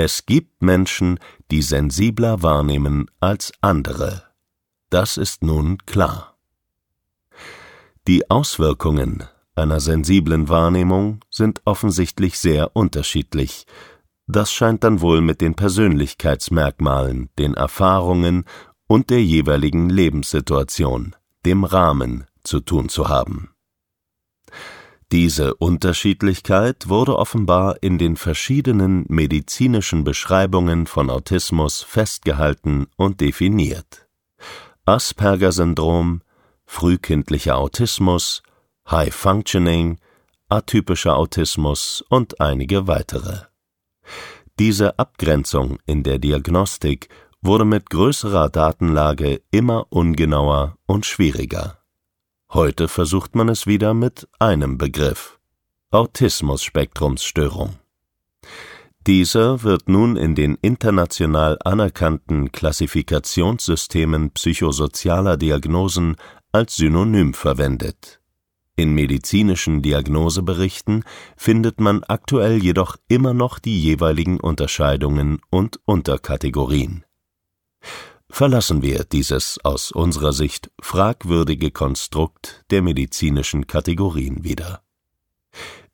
Es gibt Menschen, die sensibler wahrnehmen als andere. Das ist nun klar. Die Auswirkungen einer sensiblen Wahrnehmung sind offensichtlich sehr unterschiedlich. Das scheint dann wohl mit den Persönlichkeitsmerkmalen, den Erfahrungen und der jeweiligen Lebenssituation, dem Rahmen, zu tun zu haben. Diese Unterschiedlichkeit wurde offenbar in den verschiedenen medizinischen Beschreibungen von Autismus festgehalten und definiert. Asperger-Syndrom, frühkindlicher Autismus, High Functioning, atypischer Autismus und einige weitere. Diese Abgrenzung in der Diagnostik wurde mit größerer Datenlage immer ungenauer und schwieriger. Heute versucht man es wieder mit einem Begriff Autismus-Spektrumsstörung. Dieser wird nun in den international anerkannten Klassifikationssystemen psychosozialer Diagnosen als Synonym verwendet. In medizinischen Diagnoseberichten findet man aktuell jedoch immer noch die jeweiligen Unterscheidungen und Unterkategorien. Verlassen wir dieses aus unserer Sicht fragwürdige Konstrukt der medizinischen Kategorien wieder.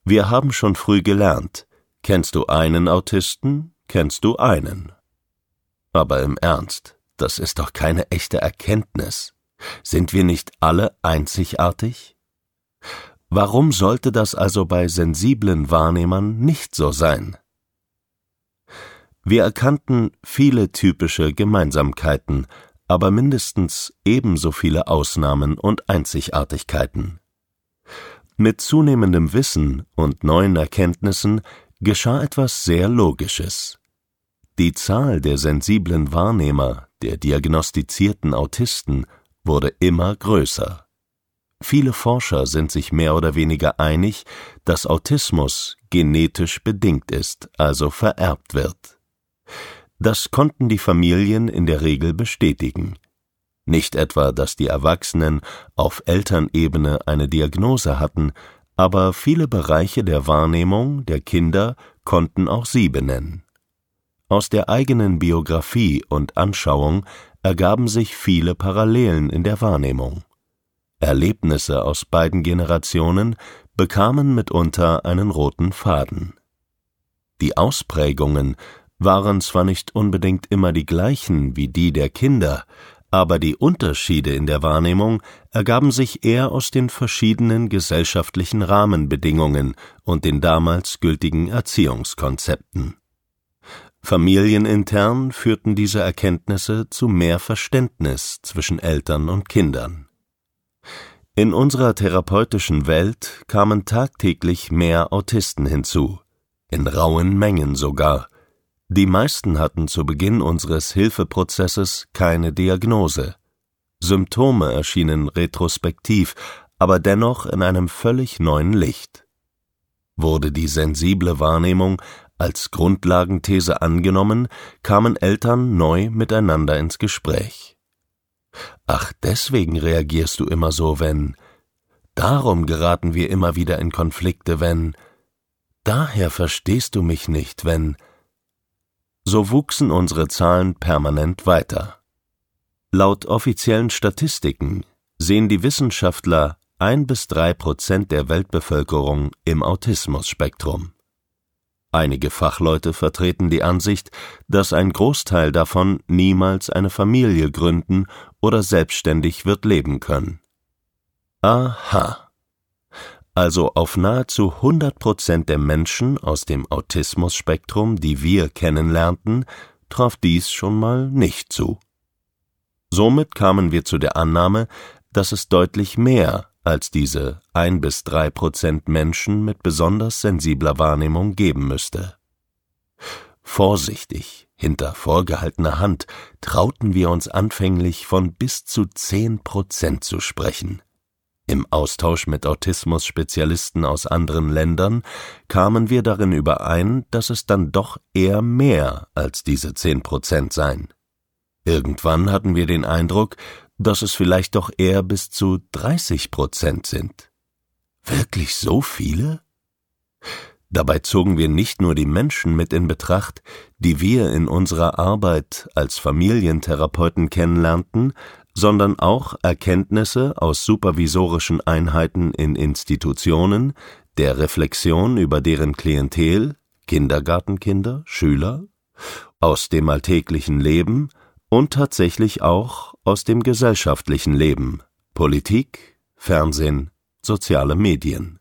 Wir haben schon früh gelernt, kennst du einen Autisten, kennst du einen. Aber im Ernst, das ist doch keine echte Erkenntnis. Sind wir nicht alle einzigartig? Warum sollte das also bei sensiblen Wahrnehmern nicht so sein? Wir erkannten viele typische Gemeinsamkeiten, aber mindestens ebenso viele Ausnahmen und Einzigartigkeiten. Mit zunehmendem Wissen und neuen Erkenntnissen geschah etwas sehr Logisches. Die Zahl der sensiblen Wahrnehmer, der diagnostizierten Autisten, wurde immer größer. Viele Forscher sind sich mehr oder weniger einig, dass Autismus genetisch bedingt ist, also vererbt wird. Das konnten die Familien in der Regel bestätigen. Nicht etwa, dass die Erwachsenen auf Elternebene eine Diagnose hatten, aber viele Bereiche der Wahrnehmung der Kinder konnten auch sie benennen. Aus der eigenen Biografie und Anschauung ergaben sich viele Parallelen in der Wahrnehmung. Erlebnisse aus beiden Generationen bekamen mitunter einen roten Faden. Die Ausprägungen waren zwar nicht unbedingt immer die gleichen wie die der Kinder, aber die Unterschiede in der Wahrnehmung ergaben sich eher aus den verschiedenen gesellschaftlichen Rahmenbedingungen und den damals gültigen Erziehungskonzepten. Familienintern führten diese Erkenntnisse zu mehr Verständnis zwischen Eltern und Kindern. In unserer therapeutischen Welt kamen tagtäglich mehr Autisten hinzu, in rauen Mengen sogar, die meisten hatten zu Beginn unseres Hilfeprozesses keine Diagnose. Symptome erschienen retrospektiv, aber dennoch in einem völlig neuen Licht. Wurde die sensible Wahrnehmung als Grundlagenthese angenommen, kamen Eltern neu miteinander ins Gespräch. Ach, deswegen reagierst du immer so, wenn. Darum geraten wir immer wieder in Konflikte, wenn. Daher verstehst du mich nicht, wenn. So wuchsen unsere Zahlen permanent weiter. Laut offiziellen Statistiken sehen die Wissenschaftler ein bis drei Prozent der Weltbevölkerung im Autismus-Spektrum. Einige Fachleute vertreten die Ansicht, dass ein Großteil davon niemals eine Familie gründen oder selbstständig wird leben können. Aha. Also auf nahezu 100 Prozent der Menschen aus dem Autismus-Spektrum, die wir kennenlernten, traf dies schon mal nicht zu. Somit kamen wir zu der Annahme, dass es deutlich mehr als diese ein bis drei Prozent Menschen mit besonders sensibler Wahrnehmung geben müsste. Vorsichtig, hinter vorgehaltener Hand, trauten wir uns anfänglich von bis zu zehn Prozent zu sprechen. Im Austausch mit Autismus-Spezialisten aus anderen Ländern kamen wir darin überein, dass es dann doch eher mehr als diese zehn Prozent seien. Irgendwann hatten wir den Eindruck, dass es vielleicht doch eher bis zu 30 Prozent sind. Wirklich so viele? Dabei zogen wir nicht nur die Menschen mit in Betracht, die wir in unserer Arbeit als Familientherapeuten kennenlernten, sondern auch Erkenntnisse aus supervisorischen Einheiten in Institutionen, der Reflexion über deren Klientel Kindergartenkinder, Schüler, aus dem alltäglichen Leben und tatsächlich auch aus dem gesellschaftlichen Leben Politik, Fernsehen, soziale Medien